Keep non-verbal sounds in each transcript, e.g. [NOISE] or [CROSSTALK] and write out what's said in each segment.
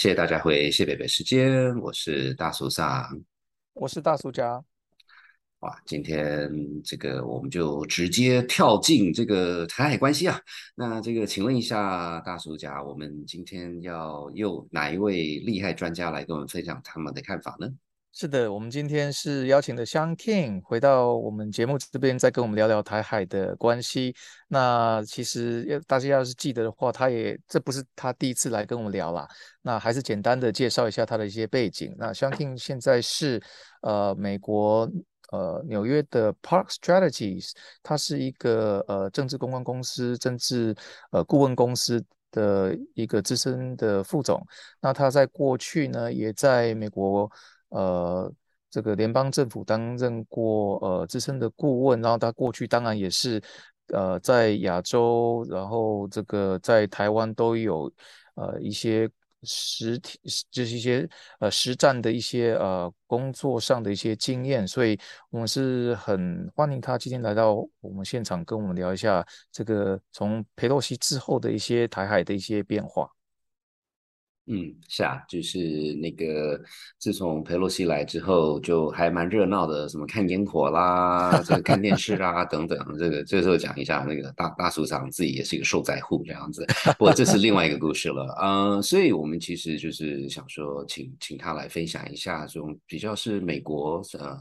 谢谢大家回谢北北时间，我是大叔上，我是大叔家。哇，今天这个我们就直接跳进这个台海关系啊。那这个，请问一下大叔家，我们今天要又哪一位厉害专家来跟我们分享他们的看法呢？是的，我们今天是邀请的香 King 回到我们节目这边，再跟我们聊聊台海的关系。那其实要大家要是记得的话，他也这不是他第一次来跟我们聊啦。那还是简单的介绍一下他的一些背景。那香 King 现在是呃美国呃纽约的 Park Strategies，它是一个呃政治公关公司、政治呃顾问公司的一个资深的副总。那他在过去呢，也在美国。呃，这个联邦政府担任过呃资深的顾问，然后他过去当然也是呃在亚洲，然后这个在台湾都有呃一些实体，就是一些呃实战的一些呃工作上的一些经验，所以我们是很欢迎他今天来到我们现场，跟我们聊一下这个从佩洛西之后的一些台海的一些变化。嗯，是啊，就是那个自从佩洛西来之后，就还蛮热闹的，什么看烟火啦，这个看电视啊等等。这个这时候讲一下，那个大大署长自己也是一个受灾户这样子。不过这是另外一个故事了，嗯，所以我们其实就是想说，请请他来分享一下这种比较是美国呃，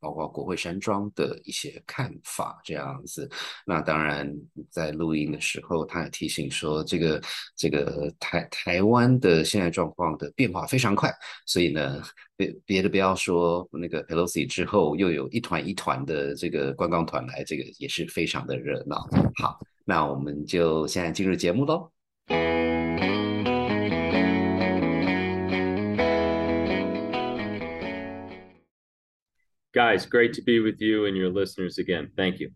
包括国会山庄的一些看法这样子。那当然在录音的时候，他也提醒说，这个这个台台湾的。现在状况的变化非常快，所以呢，别别的不要说，那个 Pelosi 之后又有一团一团的这个观光团来，这个也是非常的热闹。好，那我们就现在进入节目喽。Guys, great to be with you and your listeners again. Thank you.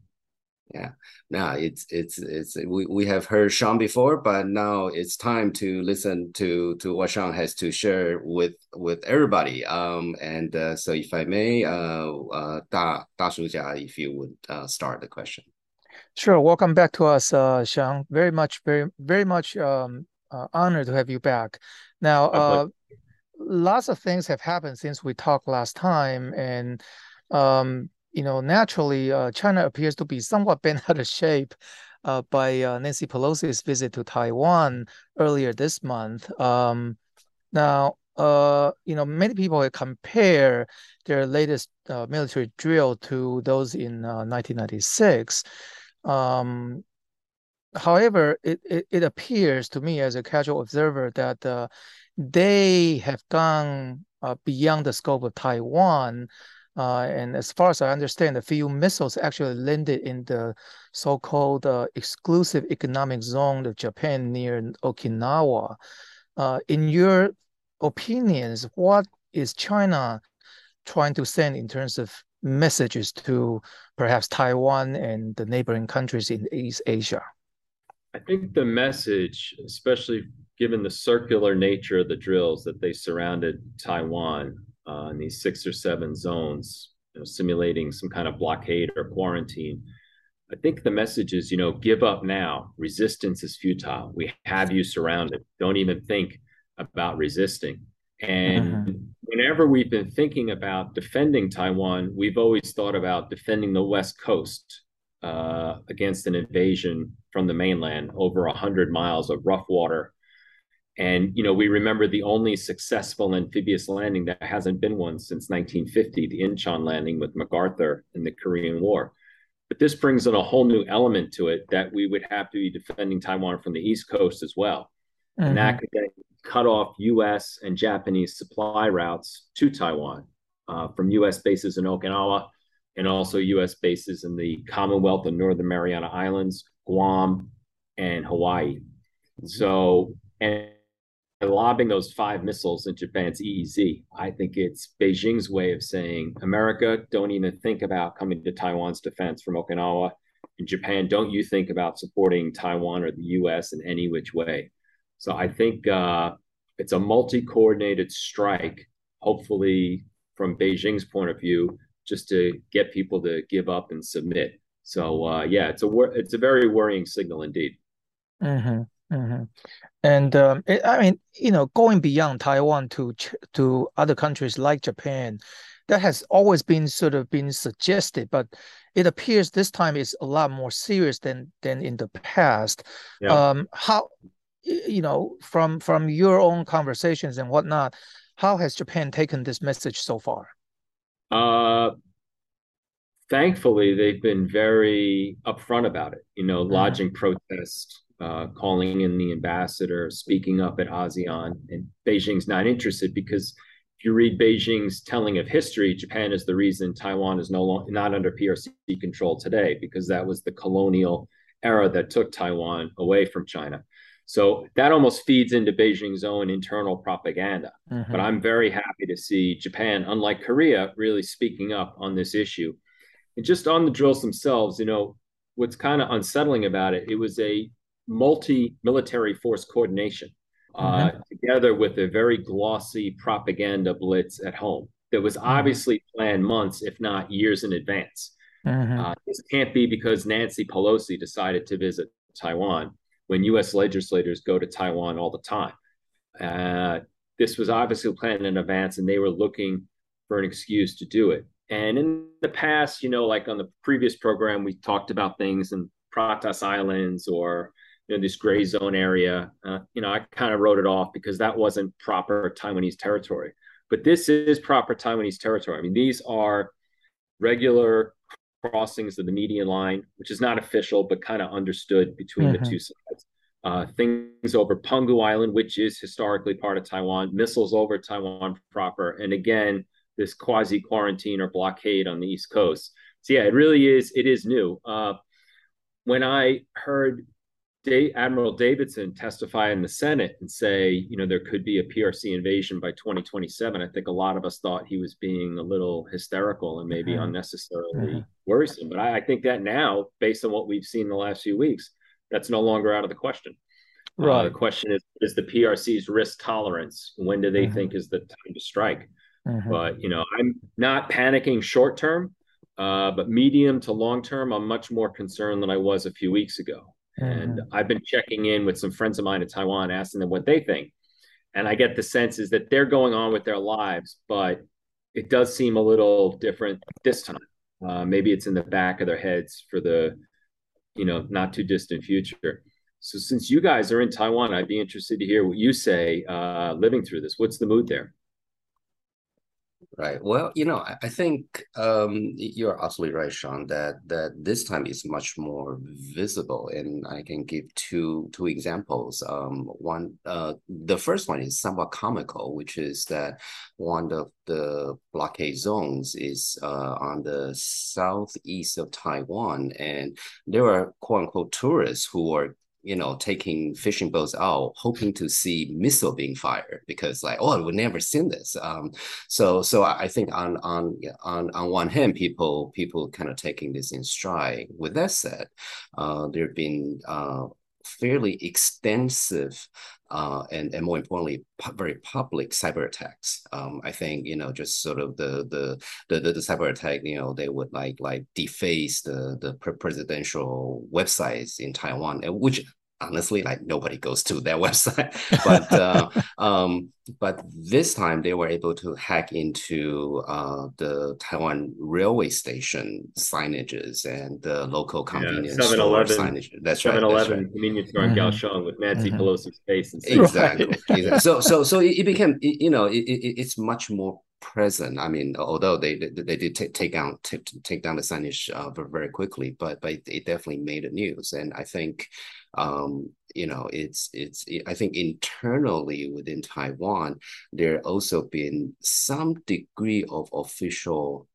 Yeah, now it's it's it's we, we have heard Sean before, but now it's time to listen to to what Sean has to share with with everybody. Um, and uh, so if I may, uh, uh, Da Da Shuja, if you would uh, start the question. Sure. Welcome back to us, uh, Sean. Very much, very very much um, uh, honored to have you back. Now, uh, lots of things have happened since we talked last time, and um you know, naturally, uh, China appears to be somewhat [LAUGHS] bent out of shape uh, by uh, Nancy Pelosi's visit to Taiwan earlier this month. Um, now, uh, you know, many people compare their latest uh, military drill to those in 1996. Uh, um, however, it, it, it, appears to me as a casual observer that they have gone beyond the scope of Taiwan uh, and as far as I understand, a few missiles actually landed in the so-called uh, exclusive economic zone of Japan near Okinawa. Uh, in your opinions, what is China trying to send in terms of messages to perhaps Taiwan and the neighboring countries in East Asia? I think the message, especially given the circular nature of the drills that they surrounded Taiwan, uh, in these six or seven zones, you know, simulating some kind of blockade or quarantine. I think the message is, you know, give up now. Resistance is futile. We have you surrounded. Don't even think about resisting. And uh-huh. whenever we've been thinking about defending Taiwan, we've always thought about defending the West Coast uh, against an invasion from the mainland over 100 miles of rough water and you know, we remember the only successful amphibious landing that hasn't been one since 1950, the Incheon landing with MacArthur in the Korean War. But this brings in a whole new element to it that we would have to be defending Taiwan from the East Coast as well. Mm-hmm. And that could then cut off US and Japanese supply routes to Taiwan uh, from US bases in Okinawa and also US bases in the Commonwealth and Northern Mariana Islands, Guam, and Hawaii. So, and lobbing those five missiles in Japan's EEZ. I think it's Beijing's way of saying, America, don't even think about coming to Taiwan's defense from Okinawa. In Japan, don't you think about supporting Taiwan or the US in any which way. So I think uh, it's a multi coordinated strike, hopefully from Beijing's point of view, just to get people to give up and submit. So uh, yeah, it's a it's a very worrying signal indeed. Mm-hmm. Mm-hmm. And um, it, I mean, you know, going beyond Taiwan to to other countries like Japan, that has always been sort of been suggested, but it appears this time is a lot more serious than than in the past. Yeah. Um, how, you know, from from your own conversations and whatnot, how has Japan taken this message so far? Uh, thankfully, they've been very upfront about it. You know, mm-hmm. lodging protest, uh, calling in the ambassador, speaking up at ASEAN, and Beijing's not interested because if you read Beijing's telling of history, Japan is the reason Taiwan is no longer not under PRC control today because that was the colonial era that took Taiwan away from China. So that almost feeds into Beijing's own internal propaganda. Mm-hmm. But I'm very happy to see Japan, unlike Korea, really speaking up on this issue. And just on the drills themselves, you know, what's kind of unsettling about it, it was a multi military force coordination uh, mm-hmm. together with a very glossy propaganda blitz at home that was mm-hmm. obviously planned months, if not years in advance. Mm-hmm. Uh, this can't be because Nancy Pelosi decided to visit Taiwan when U.S. legislators go to Taiwan all the time. Uh, this was obviously planned in advance, and they were looking for an excuse to do it. And in the past, you know, like on the previous program, we talked about things in Pratas Islands or you know this gray zone area. Uh, you know, I kind of wrote it off because that wasn't proper Taiwanese territory. But this is proper Taiwanese territory. I mean, these are regular crossings of the median line, which is not official but kind of understood between mm-hmm. the two sides. Uh, things over Penghu Island, which is historically part of Taiwan, missiles over Taiwan proper, and again, this quasi quarantine or blockade on the East Coast. So yeah, it really is. It is new. Uh, when I heard Admiral Davidson testify in the Senate and say, you know, there could be a PRC invasion by 2027, I think a lot of us thought he was being a little hysterical and maybe mm-hmm. unnecessarily mm-hmm. worrisome. But I, I, think that now, based on what we've seen the last few weeks, that's no longer out of the question. Right. Uh, the question is, is the PRC's risk tolerance? When do they mm-hmm. think is the time to strike? But, you know, I'm not panicking short term, uh, but medium to long term, I'm much more concerned than I was a few weeks ago. And mm-hmm. I've been checking in with some friends of mine in Taiwan, asking them what they think. And I get the sense is that they're going on with their lives, but it does seem a little different this time. Uh, maybe it's in the back of their heads for the, you know, not too distant future. So since you guys are in Taiwan, I'd be interested to hear what you say uh, living through this. What's the mood there? Right. Well, you know, I, I think um, you're absolutely right, Sean. That that this time is much more visible, and I can give two two examples. Um, one, uh, the first one is somewhat comical, which is that one of the blockade zones is uh, on the southeast of Taiwan, and there are quote unquote tourists who are you know, taking fishing boats out, hoping to see missile being fired because like, oh, we've never seen this. Um, so so I think on on on on one hand, people people kind of taking this in stride. With that said, uh, there have been uh, fairly extensive uh, and, and more importantly, pu- very public cyber attacks. Um, I think you know just sort of the, the the the, the cyber attack. You know they would like like deface the the presidential websites in Taiwan, which honestly like nobody goes to their [LAUGHS] website but uh, [LAUGHS] um, but this time they were able to hack into uh, the taiwan railway station signages and the local convenience yeah, store signage that's 7 right 7-eleven right. convenience store in mm-hmm. kaohsiung with nancy mm-hmm. pelosi's face and exactly, [LAUGHS] exactly. so so so it, became you know it, it, it's much more present. I mean, although they they, they did take, take down take, take down the signage uh, very quickly, but but it definitely made the news. And I think um, you know, it's it's. I think internally within Taiwan, there also been some degree of official.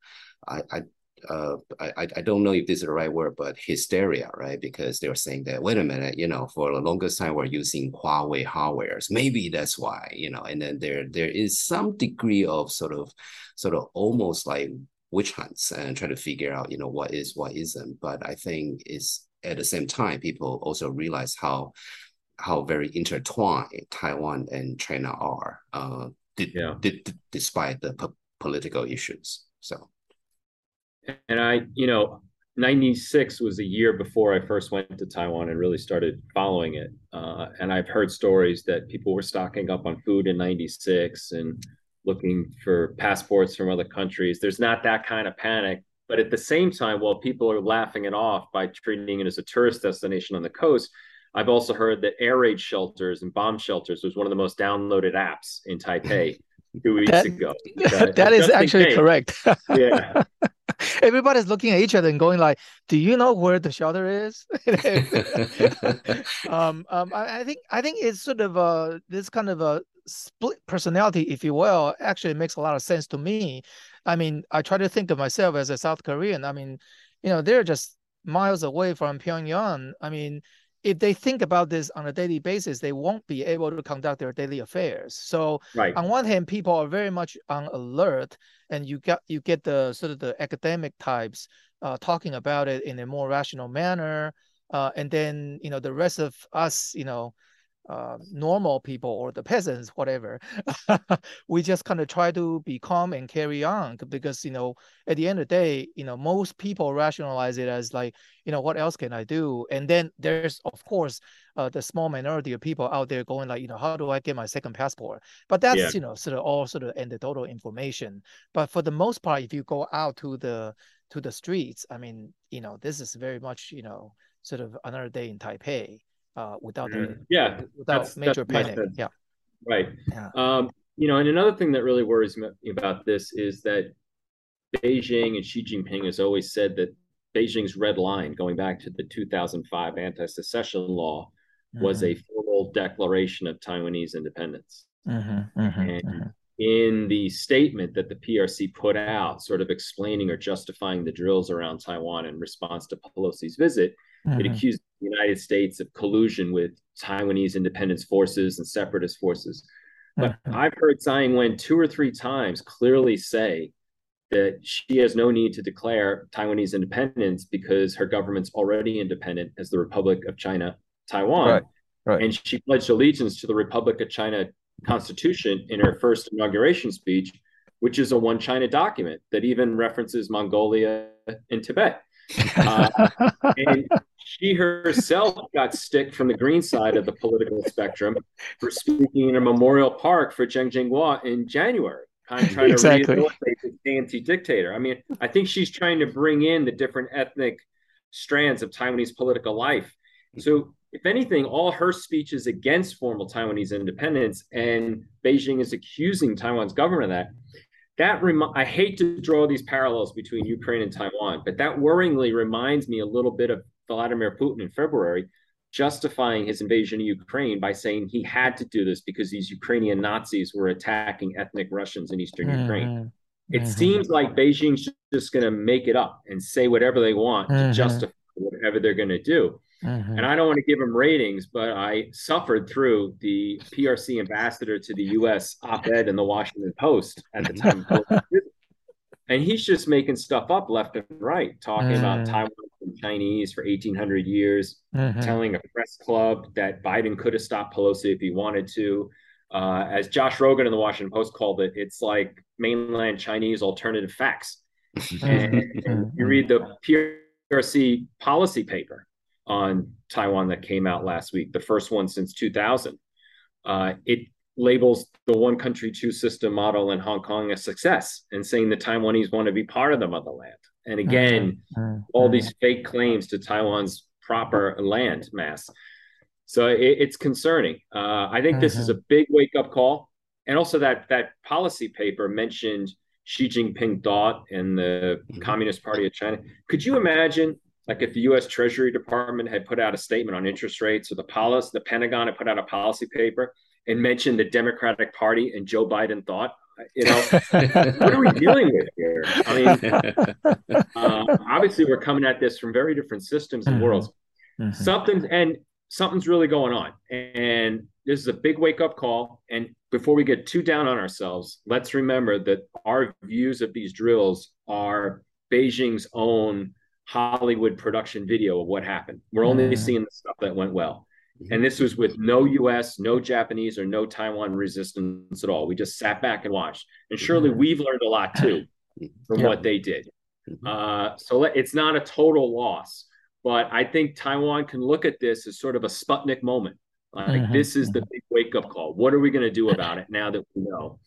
I, I uh, I, I don't know if this is the right word, but hysteria, right? Because they were saying that, wait a minute, you know, for the longest time we're using Huawei hardwares. Maybe that's why, you know, and then there there is some degree of sort of sort of almost like witch hunts and try to figure out, you know, what is what isn't. But I think it's at the same time, people also realize how how very intertwined Taiwan and China are, uh, yeah. despite the po- political issues. So, and I, you know, 96 was a year before I first went to Taiwan and really started following it. Uh, and I've heard stories that people were stocking up on food in 96 and looking for passports from other countries. There's not that kind of panic. But at the same time, while people are laughing it off by treating it as a tourist destination on the coast, I've also heard that air raid shelters and bomb shelters was one of the most downloaded apps in Taipei [LAUGHS] two weeks that, ago. [LAUGHS] That, that is actually correct. [LAUGHS] yeah. [LAUGHS] Everybody's looking at each other and going like, "Do you know where the shelter is?" [LAUGHS] um, um, I, I, think I think it's sort of a this kind of a split personality, if you will. Actually, makes a lot of sense to me. I mean, I try to think of myself as a South Korean. I mean, you know, they're just miles away from Pyongyang. I mean, if they think about this on a daily basis, they won't be able to conduct their daily affairs. So right. on one hand, people are very much on alert, and you get you get the sort of the academic types uh, talking about it in a more rational manner, uh, and then you know the rest of us, you know, uh, normal people or the peasants, [LAUGHS] whatever, we just kind of try to be calm and carry on because, you know, at the end of the day, you know, most people rationalize it as like, you know, what else can I do? And then there's, of course, uh, the small minority of people out there going like, you know, how do I get my second passport? But that's, yeah. you know, sort of all sort of anecdotal information. But for the most part, if you go out to the, to the streets, I mean, you know, this is very much, you know, sort of another day in Taipei uh, without mm-hmm. a, yeah without that's, major that's panic. Yeah, right. Yeah. Um, you know, and another thing that really worries me about this is that Beijing and Xi Jinping has always said that Beijing's red line, going back to the 2005 anti-secession law, mm-hmm. was a formal declaration of Taiwanese independence. Mm-hmm, mm-hmm, and mm-hmm. in the statement that the PRC put out, sort of explaining or justifying the drills around Taiwan in response to Pelosi's visit, Mm-hmm. It accused the United States of collusion with Taiwanese independence forces and separatist forces. But mm-hmm. I've heard Tsai Ing-wen two or three times clearly say that she has no need to declare Taiwanese independence because her government's already independent as the Republic of China, Taiwan. Right, right. And she pledged allegiance to the Republic of China Constitution in her first inauguration speech, which is a one China document that even references Mongolia and Tibet. [LAUGHS] Uh, and she herself got stick from the green side of the political spectrum for speaking in a memorial park for Chiang Ching-kuo in January, kind of trying exactly. to rehabilitate the anti-dictator. I mean, I think she's trying to bring in the different ethnic strands of Taiwanese political life. So, if anything, all her speech is against formal Taiwanese independence, and Beijing is accusing Taiwan's government of that that rem- I hate to draw these parallels between Ukraine and Taiwan, but that worryingly reminds me a little bit of Vladimir Putin in February justifying his invasion of Ukraine by saying he had to do this because these Ukrainian Nazis were attacking ethnic Russians in eastern mm-hmm. Ukraine. It mm-hmm. seems like Beijing's just going to make it up and say whatever they want mm-hmm. to justify whatever they're going to do. Mm-hmm. And I don't want to give them ratings, but I suffered through the PRC ambassador to the US op ed in the Washington Post at the time. [LAUGHS] and he's just making stuff up left and right, talking mm-hmm. about Taiwan and Chinese for 1800 years, mm-hmm. telling a press club that Biden could have stopped Pelosi if he wanted to. Uh, as Josh Rogin in the Washington Post called it, it's like mainland Chinese alternative facts. Mm-hmm. [LAUGHS] and, and you read the PRC policy paper on Taiwan that came out last week, the first one since 2000. Uh, it labels the one country, two system model in Hong Kong a success and saying the Taiwanese want to be part of the motherland. And again, mm-hmm. all these fake claims to Taiwan's proper land mass. So it, it's concerning. Uh, I think mm-hmm. this is a big wake up call. And also that that policy paper mentioned Xi Jinping thought and the mm-hmm. Communist Party of China. Could you imagine like if the U.S. Treasury Department had put out a statement on interest rates, or the policy, the Pentagon had put out a policy paper and mentioned the Democratic Party and Joe Biden thought, you know, [LAUGHS] what are we dealing with here? I mean, [LAUGHS] uh, obviously we're coming at this from very different systems and mm-hmm. worlds. Mm-hmm. Something and something's really going on, and this is a big wake up call. And before we get too down on ourselves, let's remember that our views of these drills are Beijing's own Hollywood production video of what happened. We're only mm. seeing the stuff that went well. Mm-hmm. And this was with no US, no Japanese, or no Taiwan resistance at all. We just sat back and watched. And surely mm-hmm. we've learned a lot too [CLEARS THROAT] from what they did. Mm-hmm. Uh, so it's not a total loss, but I think Taiwan can look at this as sort of a Sputnik moment. Like mm-hmm. this is the mm-hmm. big wake up call. What are we going to do about it now that we know?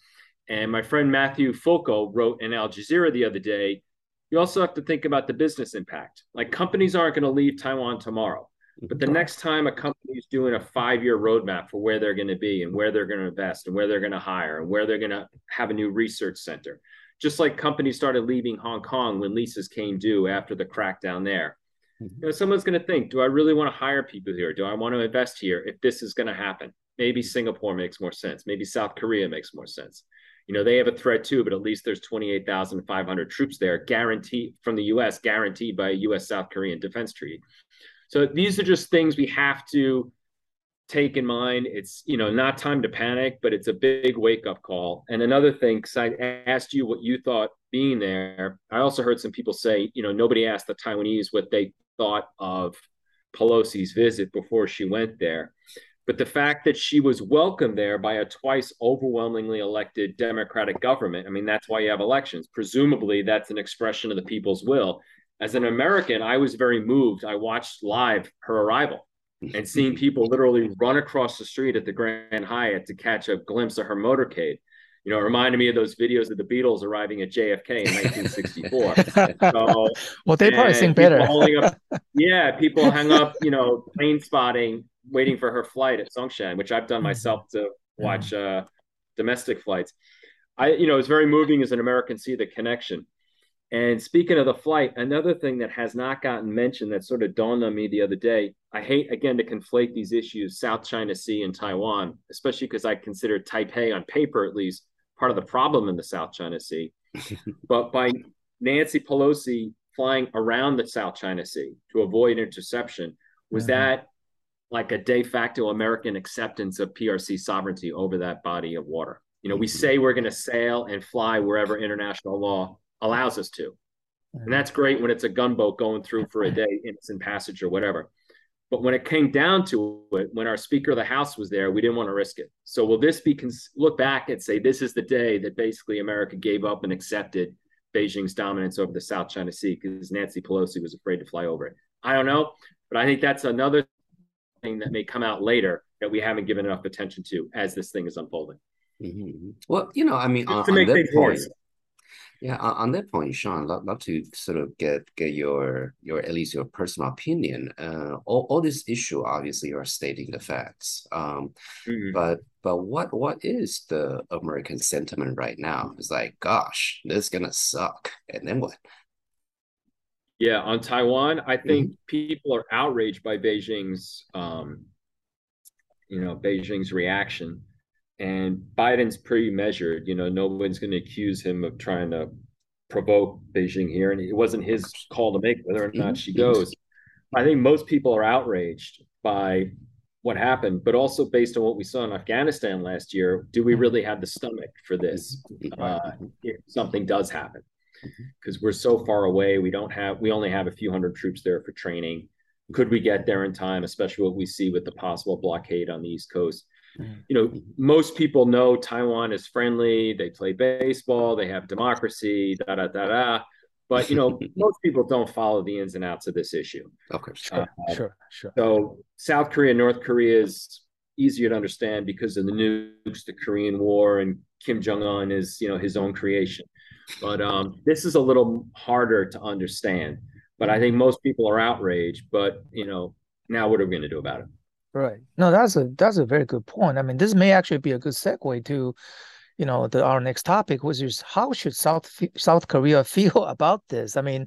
And my friend Matthew Fulco wrote in Al Jazeera the other day. You also have to think about the business impact. Like companies aren't going to leave Taiwan tomorrow, but the next time a company is doing a five-year roadmap for where they're going to be and where they're going to invest and where they're going to hire and where they're going to have a new research center, just like companies started leaving Hong Kong when leases came due after the crackdown there. Mm-hmm. You know, someone's going to think, do I really want to hire people here? Do I want to invest here if this is going to happen? Maybe Singapore makes more sense. Maybe South Korea makes more sense. You know, they have a threat too, but at least there's 28,500 troops there guaranteed from the US, guaranteed by a US South Korean defense treaty. So these are just things we have to take in mind. It's, you know, not time to panic, but it's a big wake up call. And another thing, because I asked you what you thought being there, I also heard some people say, you know, nobody asked the Taiwanese what they thought of Pelosi's visit before she went there. But the fact that she was welcomed there by a twice overwhelmingly elected Democratic government, I mean, that's why you have elections. Presumably, that's an expression of the people's will. As an American, I was very moved. I watched live her arrival and seeing [LAUGHS] people literally run across the street at the Grand Hyatt to catch a glimpse of her motorcade you know, it reminded me of those videos of the Beatles arriving at JFK in 1964. [LAUGHS] so, well, they probably sing better. up, [LAUGHS] yeah, people hung up, you know, plane spotting, waiting for her flight at Songshan, which I've done mm-hmm. myself to watch uh, domestic flights. I, you know, it's very moving as an American see the connection. And speaking of the flight, another thing that has not gotten mentioned that sort of dawned on me the other day. I hate again to conflate these issues, South China Sea and Taiwan, especially because I consider Taipei on paper at least part of the problem in the South China Sea. [LAUGHS] but by Nancy Pelosi flying around the South China Sea to avoid interception, was mm-hmm. that like a de facto American acceptance of PRC sovereignty over that body of water? You know, we mm-hmm. say we're going to sail and fly wherever international law allows us to. And that's great when it's a gunboat going through for a day, innocent passage or whatever. But when it came down to it, when our Speaker of the House was there, we didn't want to risk it. So will this be cons- look back and say this is the day that basically America gave up and accepted Beijing's dominance over the South China Sea because Nancy Pelosi was afraid to fly over it? I don't know, but I think that's another thing that may come out later that we haven't given enough attention to as this thing is unfolding. Mm-hmm. Well, you know, I mean, on, on that point, yeah, on, that point, Sean, love, love to sort of get get your your at least your personal opinion. Uh, all, all this issue obviously are stating the facts. Um, mm-hmm. but but what what is the American sentiment right now? It's like, gosh, this is gonna suck, and then what? Yeah, on Taiwan, I think mm-hmm. people are outraged by Beijing's, um, you know, Beijing's reaction and Biden's pretty measured. You know, no one's going to accuse him of trying to provoke Beijing here, and it wasn't his call to make whether or not she goes. I think most people are outraged by what happened, but also based on what we saw in Afghanistan last year, do we really have the stomach for this uh, if something does happen? Because we're so far away, we don't have, we only have a few hundred troops there for training. Could we get there in time, especially what we see with the possible blockade on the East Coast? Mm-hmm. you know, most people know Taiwan is friendly. They play baseball. They have democracy. Da da da da. But you know, [LAUGHS] most people don't follow the ins and outs of this issue. Okay, sure, uh, sure, sure. So South Korea, and North Korea is easier to understand because of the nukes, the Korean War, and Kim Jong Un is you know his own creation. But um, this is a little harder to understand. But I think most people are outraged. But you know, now what are we going to do about it? Right. No, that's a that's a very good point. I mean, this may actually be a good segue to, you know, the our next topic, which is how should South South Korea [LAUGHS] feel about this? I mean,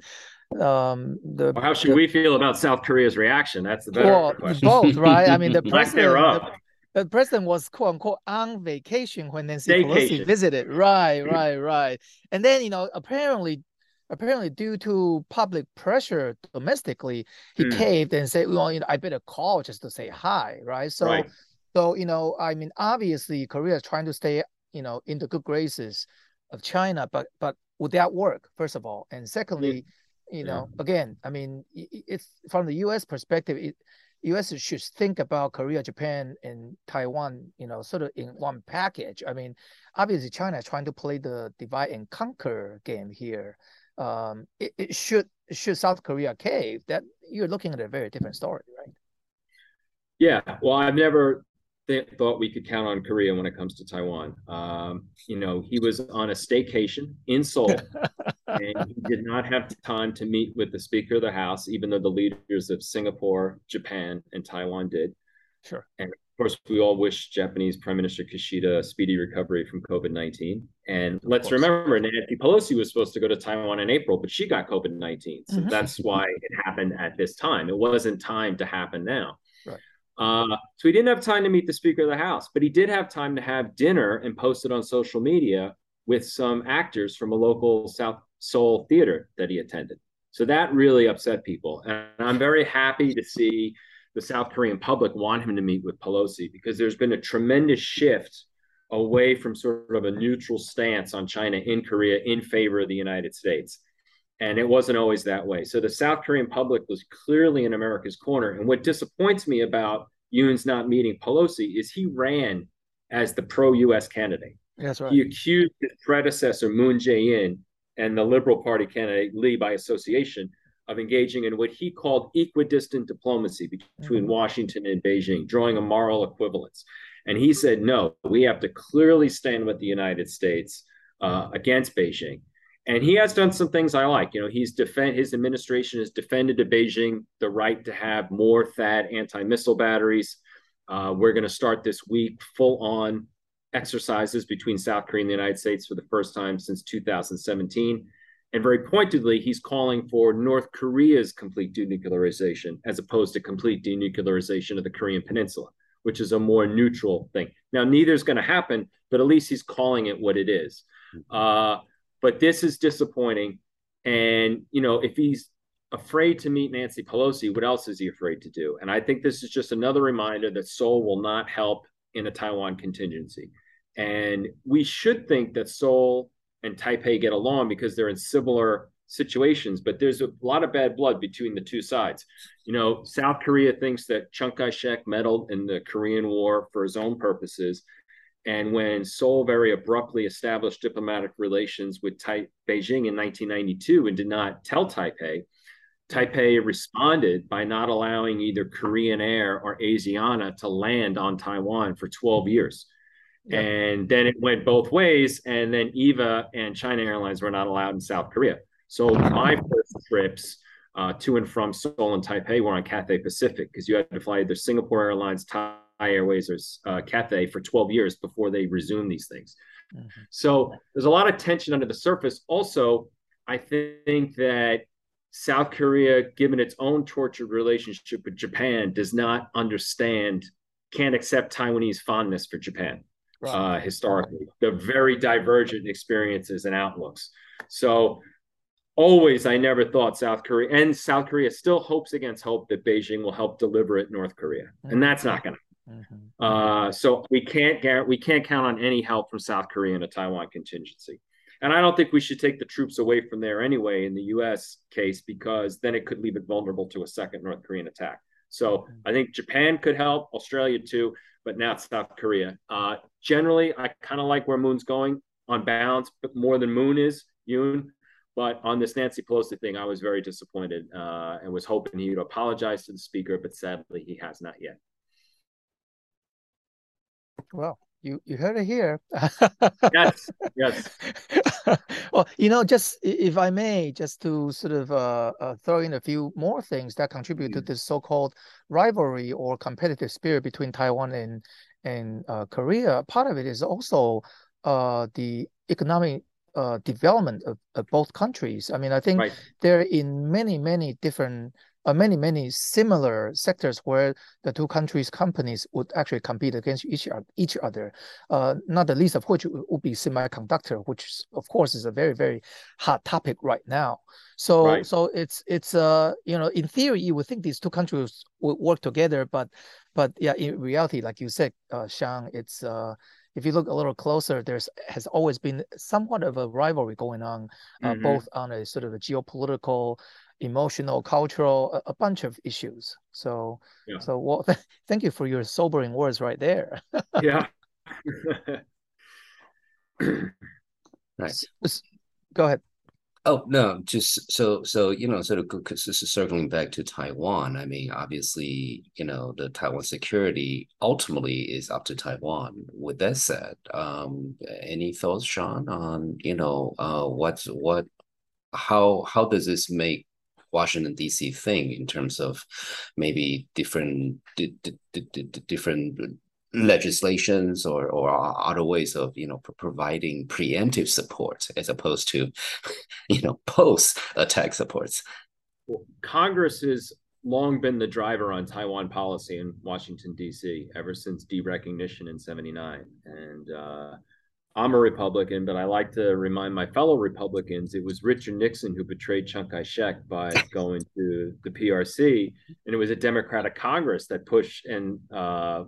um, the well, how should the, we feel about South Korea's reaction? That's the better well, question. Both, right? I mean, the [LAUGHS] president, the, the, president was quote unquote on vacation when Nancy Pelosi visited. Right, [LAUGHS] right, right. And then you know, apparently apparently due to public pressure domestically, he mm. caved and said, "Well, you know, I better call just to say hi." Right. So, right. so you know, I mean, obviously, Korea is trying to stay, you know, in the good graces of China, but but would that work? First of all, and secondly, you know, yeah. again, I mean, it's from the U.S. perspective. It, U.S. should think about Korea, Japan, and Taiwan, you know, sort of in one package. I mean, obviously, China is trying to play the divide and conquer game here um, it, it should should South Korea cave, that you're looking at a very different story, right? Yeah, well, I've never th- thought we could count on Korea when it comes to Taiwan. Um, you know, he was on a staycation in Seoul, [LAUGHS] and he did not have time to meet with the Speaker of the House, even though the leaders of Singapore, Japan, and Taiwan did. Sure. And course, we all wish Japanese Prime Minister Kishida a speedy recovery from COVID 19. And let's remember, Nancy Pelosi was supposed to go to Taiwan in April, but she got COVID 19. So mm-hmm. that's why it happened at this time. It wasn't time to happen now. Right. Uh, so he didn't have time to meet the Speaker of the House, but he did have time to have dinner and post it on social media with some actors from a local South Seoul theater that he attended. So that really upset people. And I'm very happy to see the South Korean public want him to meet with Pelosi because there's been a tremendous shift away from sort of a neutral stance on China in Korea in favor of the United States. And it wasn't always that way. So the South Korean public was clearly in America's corner. And what disappoints me about Yoon's not meeting Pelosi is he ran as the pro US candidate. That's right. He accused his predecessor, Moon Jae in, and the Liberal Party candidate, Lee, by association, of engaging in what he called equidistant diplomacy between mm-hmm. Washington and Beijing, drawing a moral equivalence. And he said, no, we have to clearly stand with the United States uh, against Beijing. And he has done some things I like. You know, he's defend his administration has defended to Beijing the right to have more THAAD anti-missile batteries. Uh, we're going to start this week full on exercises between South Korea and the United States for the first time since 2017. And very pointedly, he's calling for North Korea's complete denuclearization as opposed to complete denuclearization of the Korean Peninsula, which is a more neutral thing. Now, neither is going to happen, but at least he's calling it what it is. Mm-hmm. Uh, but this is disappointing. And, you know, if he's afraid to meet Nancy Pelosi, what else is he afraid to do? And I think this is just another reminder that Seoul will not help in a Taiwan contingency. And we should think that Seoul and Taipei get along because they're in similar situations, but there's a lot of bad blood between the two sides. You know, South Korea thinks that Chiang Kai shek meddled in the Korean War for his own purposes. And when Seoul very abruptly established diplomatic relations with tai- Beijing in 1992 and did not tell Taipei, Taipei responded by not allowing either Korean Air or Asiana to land on Taiwan for 12 years. And then it went both ways. And then EVA and China Airlines were not allowed in South Korea. So my first trips uh, to and from Seoul and Taipei were on Cathay Pacific because you had to fly either Singapore Airlines, Thai Airways, or uh, Cathay for 12 years before they resumed these things. Mm-hmm. So there's a lot of tension under the surface. Also, I think that South Korea, given its own tortured relationship with Japan, does not understand, can't accept Taiwanese fondness for Japan right. uh, historically. They're very divergent experiences and outlooks. So always, I never thought South Korea and South Korea still hopes against hope that Beijing will help deliver it North Korea, mm-hmm. and that's not going to. Mm-hmm. Uh, so we can't we can't count on any help from South Korea in a Taiwan contingency. And I don't think we should take the troops away from there anyway in the US case, because then it could leave it vulnerable to a second North Korean attack. So mm-hmm. I think Japan could help, Australia too but now South Korea. Uh, generally, I kind of like where Moon's going on balance, but more than Moon is Yoon. But on this Nancy Pelosi thing, I was very disappointed uh, and was hoping he would apologize to the speaker, but sadly, he has not yet. Well, you you heard it here. yes, [LAUGHS] yes. well, you know, just if I may, just to sort of uh, uh, throw in a few more things that contribute to mm. this so-called rivalry or competitive spirit between Taiwan and and uh, Korea. Part of it is also uh, the economic uh, development of, of, both countries. I mean, I think right. they're in many, many different many, many similar sectors where the two countries' companies would actually compete against each, each other, uh, not the least of which would be semiconductor, which of course is a very, very hot topic right now. So, right. so it's it's uh you know in theory you would think these two countries would work together, but but yeah, in reality, like you said, uh, Sean, it's uh if you look a little closer, there's has always been somewhat of a rivalry going on, uh, mm-hmm. both on a sort of a geopolitical emotional, cultural, a, a bunch of issues. So, yeah. so well, th- [LAUGHS] thank you for your sobering words right there. [LAUGHS] yeah. [LAUGHS] [CLEARS THROAT] nice. Go ahead. Oh no, just so so you know, sort of because this is circling back to Taiwan. I mean, obviously, you know, the Taiwan security ultimately is up to Taiwan. With that said, um, any thoughts, Sean, on you know, uh, what's what, how how does this make Washington D.C. thing in terms of maybe different di- di- di- different legislations or or other ways of you know providing preemptive support as opposed to [LAUGHS] you know post attack supports well, congress has long been the driver on taiwan policy in washington d.c ever since derecognition in 79 and uh, i'm a republican but i like to remind my fellow republicans it was richard nixon who betrayed chiang kai-shek by [LAUGHS] going to the prc and it was a democratic congress that pushed and uh,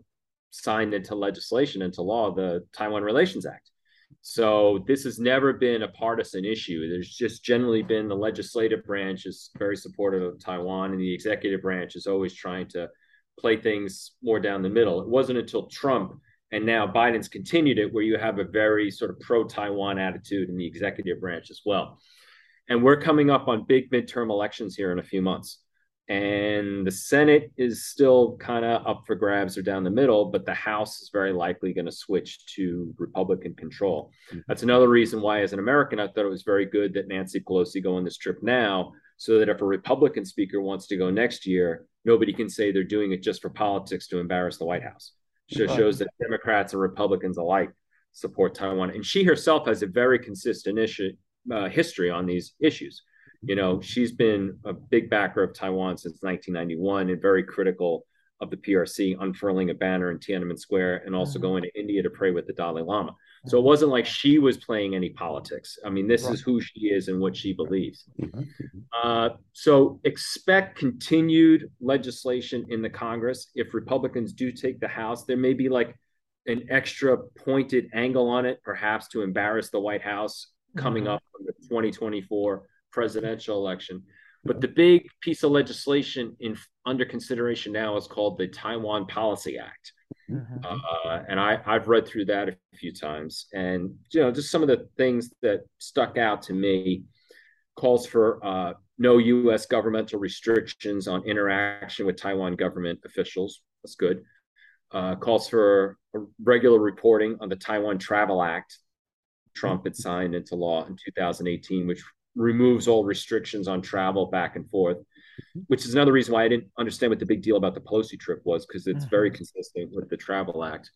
signed into legislation, into law, the Taiwan Relations Act. So this has never been a partisan issue. There's just generally been the legislative branch is very supportive of Taiwan, and the executive branch is always trying to play things more down the middle. It wasn't until Trump and now Biden's continued it where you have a very sort of pro Taiwan attitude in the executive branch as well. And we're coming up on big midterm elections here in a few months and the Senate is still kind of up for grabs or down the middle, but the House is very likely going to switch to Republican control. Mm-hmm. That's another reason why, as an American, I thought it was very good that Nancy Pelosi go on this trip now, so that if a Republican speaker wants to go next year, nobody can say they're doing it just for politics to embarrass the White House. Right. shows that Democrats and Republicans alike support Taiwan, and she herself has a very consistent issue, uh, history on these issues. You know, she's been a big backer of Taiwan since 1991 and very critical of the PRC, unfurling a banner in Tiananmen Square and also mm-hmm. going to India to pray with the Dalai Lama. So it wasn't like she was playing any politics. I mean, this right. is who she is and what she believes. Mm-hmm. Uh, so expect continued legislation in the Congress. If Republicans do take the House, there may be like an extra pointed angle on it, perhaps to embarrass the White House coming mm-hmm. up in the 2024 presidential election. But the big piece of legislation in under consideration now is called the Taiwan Policy Act. Mm-hmm. Uh, and I, I've read through that a few times. And, you know, just some of the things that stuck out to me calls for uh, no U.S. governmental restrictions on interaction with Taiwan government officials. That's good. Uh, calls for regular reporting on the Taiwan Travel Act. Trump had signed into law in 2018, which removes all restrictions on travel back and forth, mm-hmm. which is another reason why I didn't understand what the big deal about the Pelosi trip was, because it's mm-hmm. very consistent with the Travel Act.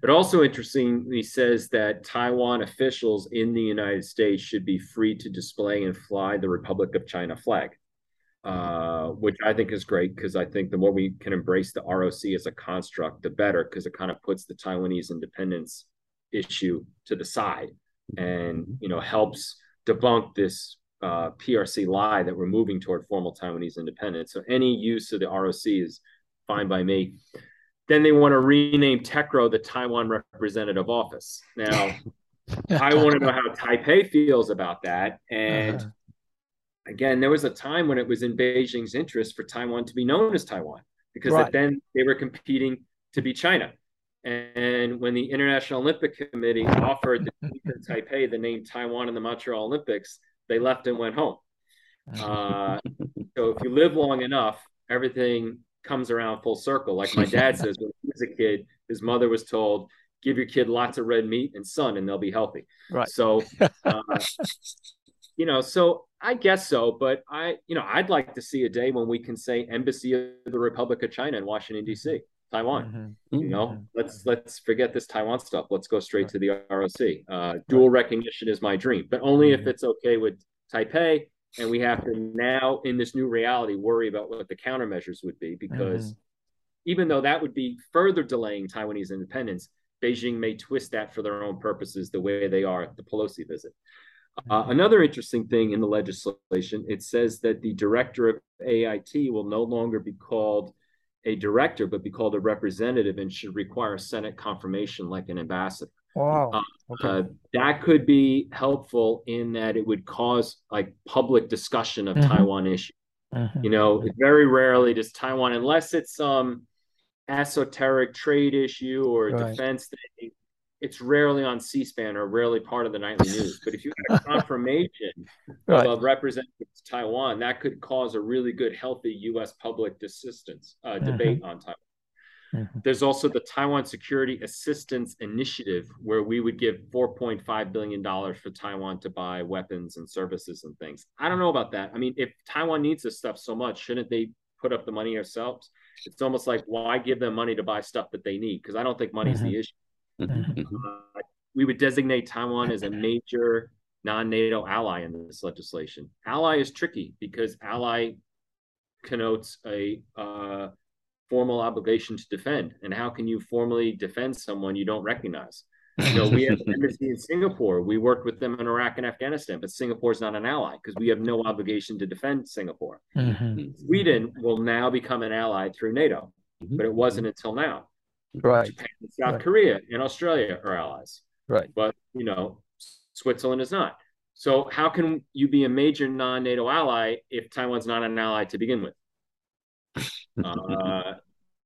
But also interestingly says that Taiwan officials in the United States should be free to display and fly the Republic of China flag, uh, which I think is great because I think the more we can embrace the ROC as a construct, the better, because it kind of puts the Taiwanese independence issue to the side and you know helps debunk this uh, PRC lie that we're moving toward formal Taiwanese independence. So any use of the ROC is fine by me. Then they want to rename TECRO the Taiwan Representative Office. Now, [LAUGHS] I want to know how Taipei feels about that. And uh-huh. again, there was a time when it was in Beijing's interest for Taiwan to be known as Taiwan because right. then they were competing to be China. And when the International Olympic Committee offered Taipei the name Taiwan in the Montreal Olympics, they left and went home. Uh, so if you live long enough, everything comes around full circle. Like my dad says, when he was a kid, his mother was told, "Give your kid lots of red meat and sun, and they'll be healthy." Right. So, uh, [LAUGHS] you know, so I guess so. But I, you know, I'd like to see a day when we can say Embassy of the Republic of China in Washington D.C. Taiwan. Mm-hmm. You know, mm-hmm. let's let's forget this Taiwan stuff. Let's go straight to the ROC. Uh, dual recognition is my dream, but only mm-hmm. if it's okay with Taipei. And we have to now, in this new reality, worry about what the countermeasures would be, because mm-hmm. even though that would be further delaying Taiwanese independence, Beijing may twist that for their own purposes, the way they are at the Pelosi visit. Uh, mm-hmm. another interesting thing in the legislation, it says that the director of AIT will no longer be called a director, but be called a representative and should require Senate confirmation like an ambassador. Wow. Uh, okay. Uh, that could be helpful in that it would cause like public discussion of mm-hmm. Taiwan issue. Mm-hmm. You know, very rarely does Taiwan, unless it's some esoteric trade issue or right. defense thing, it's rarely on C-SPAN or rarely part of the nightly news. But if you had a [LAUGHS] confirmation Right. of a representative to Taiwan, that could cause a really good, healthy U.S. public assistance uh, debate on Taiwan. Mhm. There's also the Taiwan Security Assistance Initiative, where we would give $4.5 billion for Taiwan to buy weapons and services and things. I don't know about that. I mean, if Taiwan needs this stuff so much, shouldn't they put up the money ourselves? It's almost like, why give them money to buy stuff that they need? Because I don't think money's the issue. Mhm, mhm. Uh, we would designate Taiwan as a major non-NATO ally in this legislation. Ally is tricky because ally connotes a uh, formal obligation to defend, and how can you formally defend someone you don't recognize? You know, we have [LAUGHS] an embassy in Singapore. We worked with them in Iraq and Afghanistan, but Singapore is not an ally because we have no obligation to defend Singapore. Mhm. Sweden will now become an ally through NATO, but it wasn't until now. Right. Japan and South Right. Korea and Australia are allies Right. but you know Switzerland is not. So how can you be a major non-NATO ally if Taiwan's not an ally to begin with? [LAUGHS] Uh,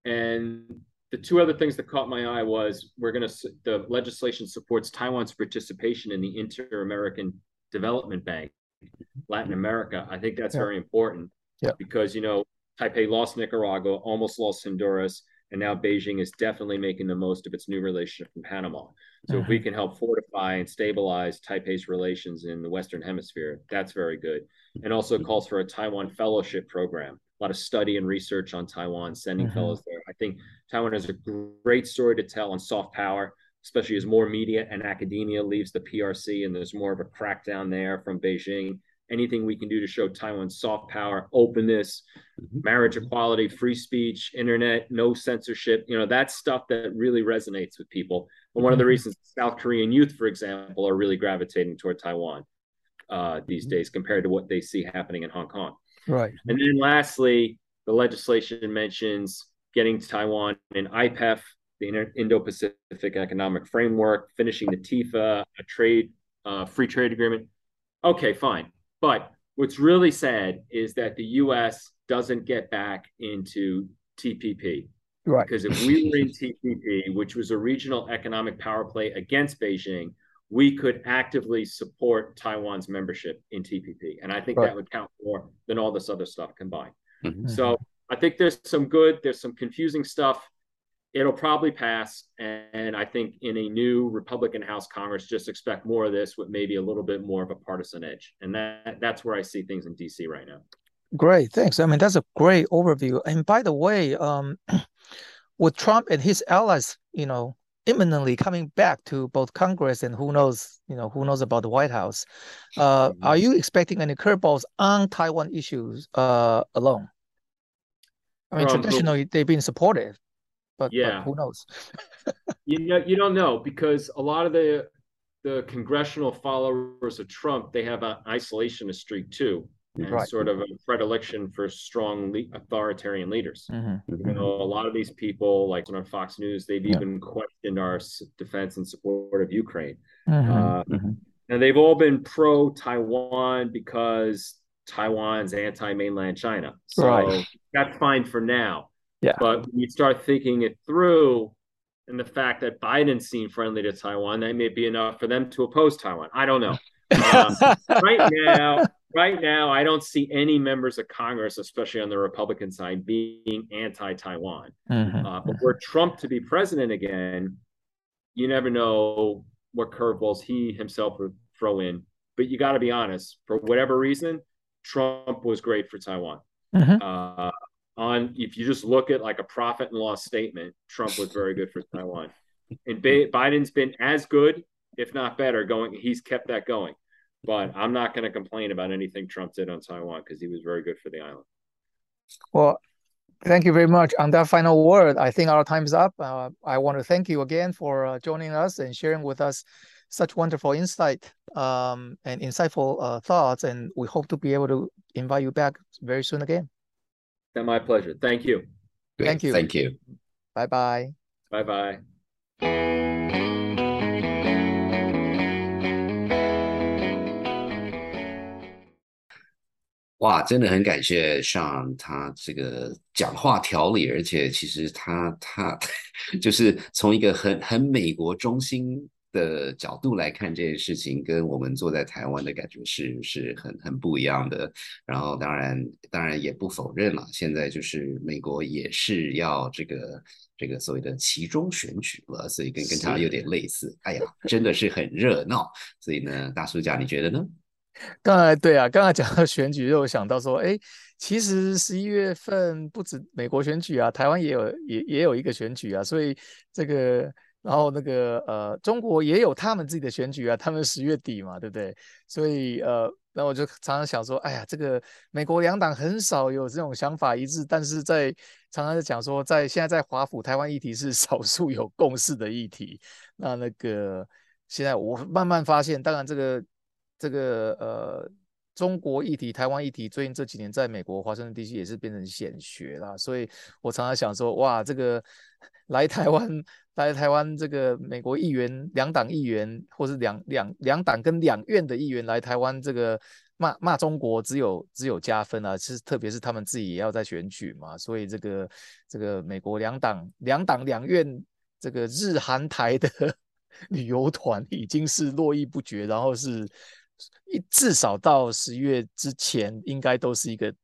and the two other things that caught my eye was we're going to the legislation supports Taiwan's participation in the Inter-American Development Bank, Latin America. I think that's Yeah. very important Yeah. because you know Taipei lost Nicaragua, almost lost Honduras, and now Beijing is definitely making the most of its new relationship from Panama. So if we can help fortify and stabilize Taipei's relations in the Western Hemisphere, that's very good. And also calls for a Taiwan fellowship program. A lot of study and research on Taiwan, sending Mhm. fellows there. I think Taiwan has a great story to tell on soft power, especially as more media and academia leaves the PRC and there's more of a crackdown there from Beijing. Anything we can do to show Taiwan's soft power, openness, Mhm. marriage equality, free speech, internet, no censorship, you know, that's stuff that really resonates with people. And one of the Mhm. reasons South Korean youth, for example, are really gravitating toward Taiwan uh, these Mhm. days compared to what they see happening in Hong Kong. Right. And then lastly, the legislation mentions getting Taiwan in IPEF, the Indo- Indo-Pacific Economic Framework, finishing the TIFA, a trade, uh, free trade agreement. Okay, fine. But what's really sad is that the U.S. doesn't get back into TPP. Right. Because if we were in TPP, which was a regional economic power play against Beijing, we could actively support Taiwan's membership in TPP. And I think Right. that would count more than all this other stuff combined. Mhm. So I think there's some good, there's some confusing stuff. It'll probably pass. And I think in a new Republican House Congress, just expect more of this with maybe a little bit more of a partisan edge. And that that's where I see things in DC right now. Great, thanks. I mean, that's a great overview. And by the way, um, [CLEARS THROAT] with Trump and his allies, you know, imminently coming back to both Congress and who knows, you know, who knows about the White House, uh, are you expecting any curveballs on Taiwan issues uh, alone? I mean, who? traditionally they've been supportive, but, but Yeah. who knows? [LAUGHS] You know, you don't know because a lot of the the congressional followers of Trump they have an isolationist streak too, and Right. sort of a predilection for strong le- authoritarian leaders. Mhm. You know, a lot of these people, like on Fox News, they've Yeah. even questioned our defense and support of Ukraine. Mhm. Uh, Mhm. and they've all been pro Taiwan because Taiwan's anti mainland China. So Right. that's fine for now. Yeah. But when you start thinking it through, and the fact that Biden seemed friendly to Taiwan, that may be enough for them to oppose Taiwan. I don't know. Um, [LAUGHS] right now, right now, I don't see any members of Congress, especially on the Republican side, being anti-Taiwan. Mhm. Uh, but were Trump to be president again, you never know what curveballs he himself would throw in. But you got to be honest. For whatever reason, Trump was great for Taiwan. Mhm. Uh, on if you just look at like a profit and loss statement, Trump was very good for Taiwan, [LAUGHS] and Biden's been as good, if not better, going. He's kept that going. But I'm not going to complain about anything Trump did on Taiwan because he was very good for the island. Well, thank you very much. On that final word, I think our time's up. Uh, I want to thank you again for uh, joining us and sharing with us such wonderful insight um, and insightful uh, thoughts. And we hope to be able to invite you back very soon again. My pleasure. Thank you. Great. Thank you. Thank you. Bye bye. Bye bye. 哇，真的很感谢上他这个讲话条理，而且其实他他就是从一个很很美国中心的角度来看这件事情，跟我们坐在台湾的感觉是是很很不一样的。然后当然当然也不否认了，现在就是美国也是要这个这个所谓的其中选举了，所以跟跟他有点类似。哎呀，真的是很热闹。所以呢，大叔家你觉得呢？[LAUGHS] 刚才对啊，刚才讲到选举，又想到说，哎，其实十一月份不止美国选举啊，台湾也有也也有一个选举啊，所以这个，然后那个呃，中国也有他们自己的选举啊，他们十月底嘛，对不对？所以呃，那我就常常想说，哎呀，这个美国两党很少有这种想法一致，但是在常常在讲说，在现在在华府台湾议题是 [LAUGHS] 少数有共识的议题，那那个现在我慢慢发现，当然这个。这个呃，中国议题、台湾议题，最近这几年在美国华盛顿地区也是变成显学啦。所以我常常想说，哇，这个 [LAUGHS] 来台湾、来台湾这个美国议员、两党议员，或是两两两党跟两院的议员来台湾，这个骂骂中国，只有只有加分啊！其实特别是他们自己也要在选举嘛，所以这个这个美国两党、两党两院这个日韩台的 [LAUGHS] 旅游团已经是络绎不绝，然后是。一至少到十月之前，应该都是一个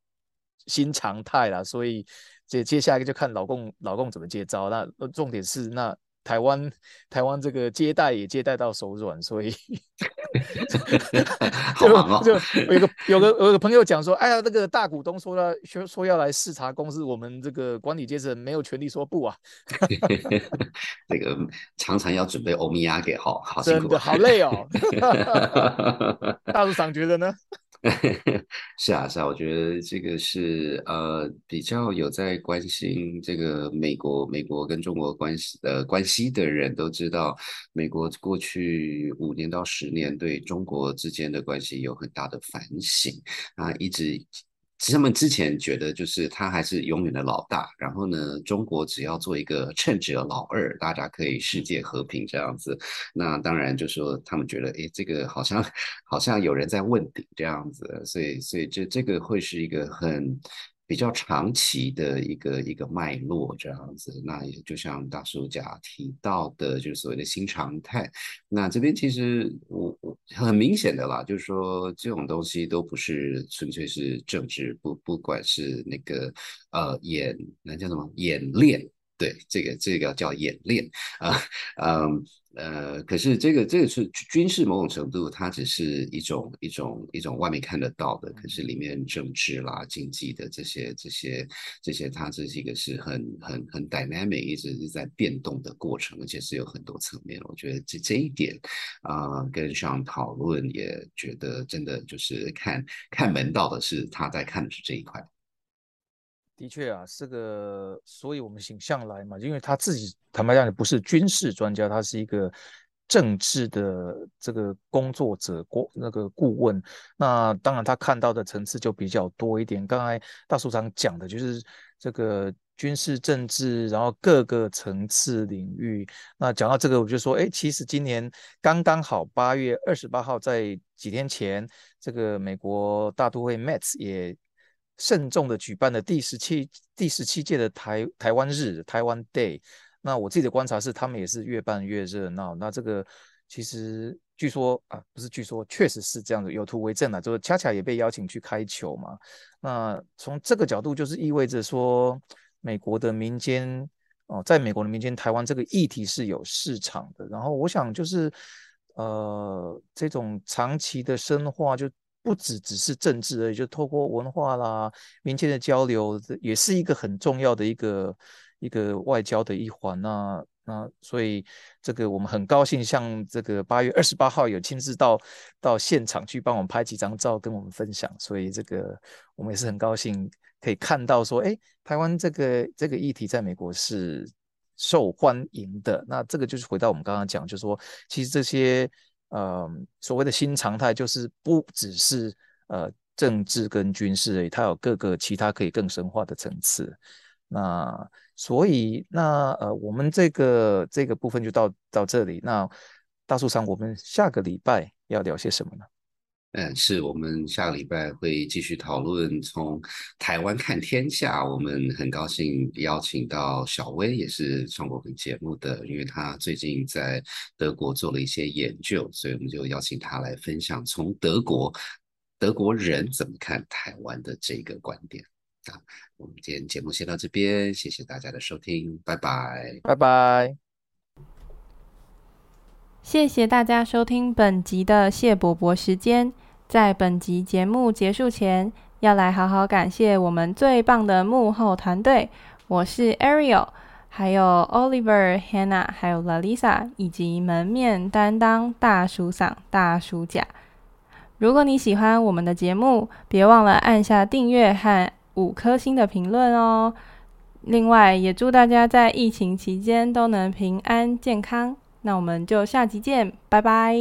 新常态了。所以接接下来就看老共老共怎么接招。那重点是那。台湾台湾这个接待也接待到手软，所以 [LAUGHS] [LAUGHS] 就就有个有个有个朋友讲说，哎呀，那个大股东说要说说要来视察公司，我们这个管理阶层没有权利说不啊。[LAUGHS] 这个常常要准备欧米亚给好好真的好累哦。大陆长觉得呢？[LAUGHS] 是啊，是啊，我觉得这个是呃比较有在关心这个美国、美国跟中国关系的关系的人都知道，美国过去五年到十年对中国之间的关系有很大的反省啊，一直。他们之前觉得就是他还是永远的老大，然后呢，中国只要做一个称职的老二，大家可以世界和平这样子。那当然就说他们觉得，哎，这个好像好像有人在问鼎这样子，所以所以这这个会是一个很。比较长期的一个一个脉络这样子，那也就像大叔甲提到的，就是所谓的新常态。那这边其实我我很明显的啦，就是说这种东西都不是纯粹是政治，不不管是那个呃演那叫什么演练。对，这个这个叫演练啊，嗯呃，可是这个这个是军事某种程度，它只是一种一种一种外面看得到的，可是里面政治啦、经济的这些这些这些，它这是一个是很很很 dynamic，一直是在变动的过程，而且是有很多层面。我觉得这这一点啊，跟上讨论也觉得真的就是看看门道的是他在看的是这一块。的确啊，这个，所以我们请向来嘛，因为他自己坦白讲，不是军事专家，他是一个政治的这个工作者，过那个顾问。那当然，他看到的层次就比较多一点。刚才大署长讲的就是这个军事政治，然后各个层次领域。那讲到这个，我就说，哎，其实今年刚刚好八月二十八号，在几天前，这个美国大都会 Mets 也。慎重的举办了第十七第十七届的台台湾日台湾 Day，那我自己的观察是，他们也是越办越热闹。那这个其实据说啊，不是据说，确实是这样子，有图为证啊，就是恰恰也被邀请去开球嘛。那从这个角度，就是意味着说，美国的民间哦，在美国的民间，台湾这个议题是有市场的。然后我想就是呃，这种长期的深化就。不只只是政治而已，就透过文化啦、民间的交流，也是一个很重要的一个一个外交的一环呐。那所以这个我们很高兴，像这个八月二十八号有亲自到到现场去帮我们拍几张照，跟我们分享。所以这个我们也是很高兴可以看到说，哎，台湾这个这个议题在美国是受欢迎的。那这个就是回到我们刚刚讲，就是说其实这些。嗯，所谓的新常态就是不只是呃政治跟军事而已，它有各个其他可以更深化的层次。那所以那呃，我们这个这个部分就到到这里。那大树上，我们下个礼拜要聊些什么呢？嗯，是我们下个礼拜会继续讨论从台湾看天下。我们很高兴邀请到小薇，也是创国本节目的，因为他最近在德国做了一些研究，所以我们就邀请他来分享从德国德国人怎么看台湾的这个观点。啊，我们今天节目先到这边，谢谢大家的收听，拜拜，拜拜。谢谢大家收听本集的谢伯伯时间。在本集节目结束前，要来好好感谢我们最棒的幕后团队。我是 Ariel，还有 Oliver、Hannah，还有 Lalisa，以及门面担当大叔嗓、大叔甲。如果你喜欢我们的节目，别忘了按下订阅和五颗星的评论哦。另外，也祝大家在疫情期间都能平安健康。那我们就下集见，拜拜。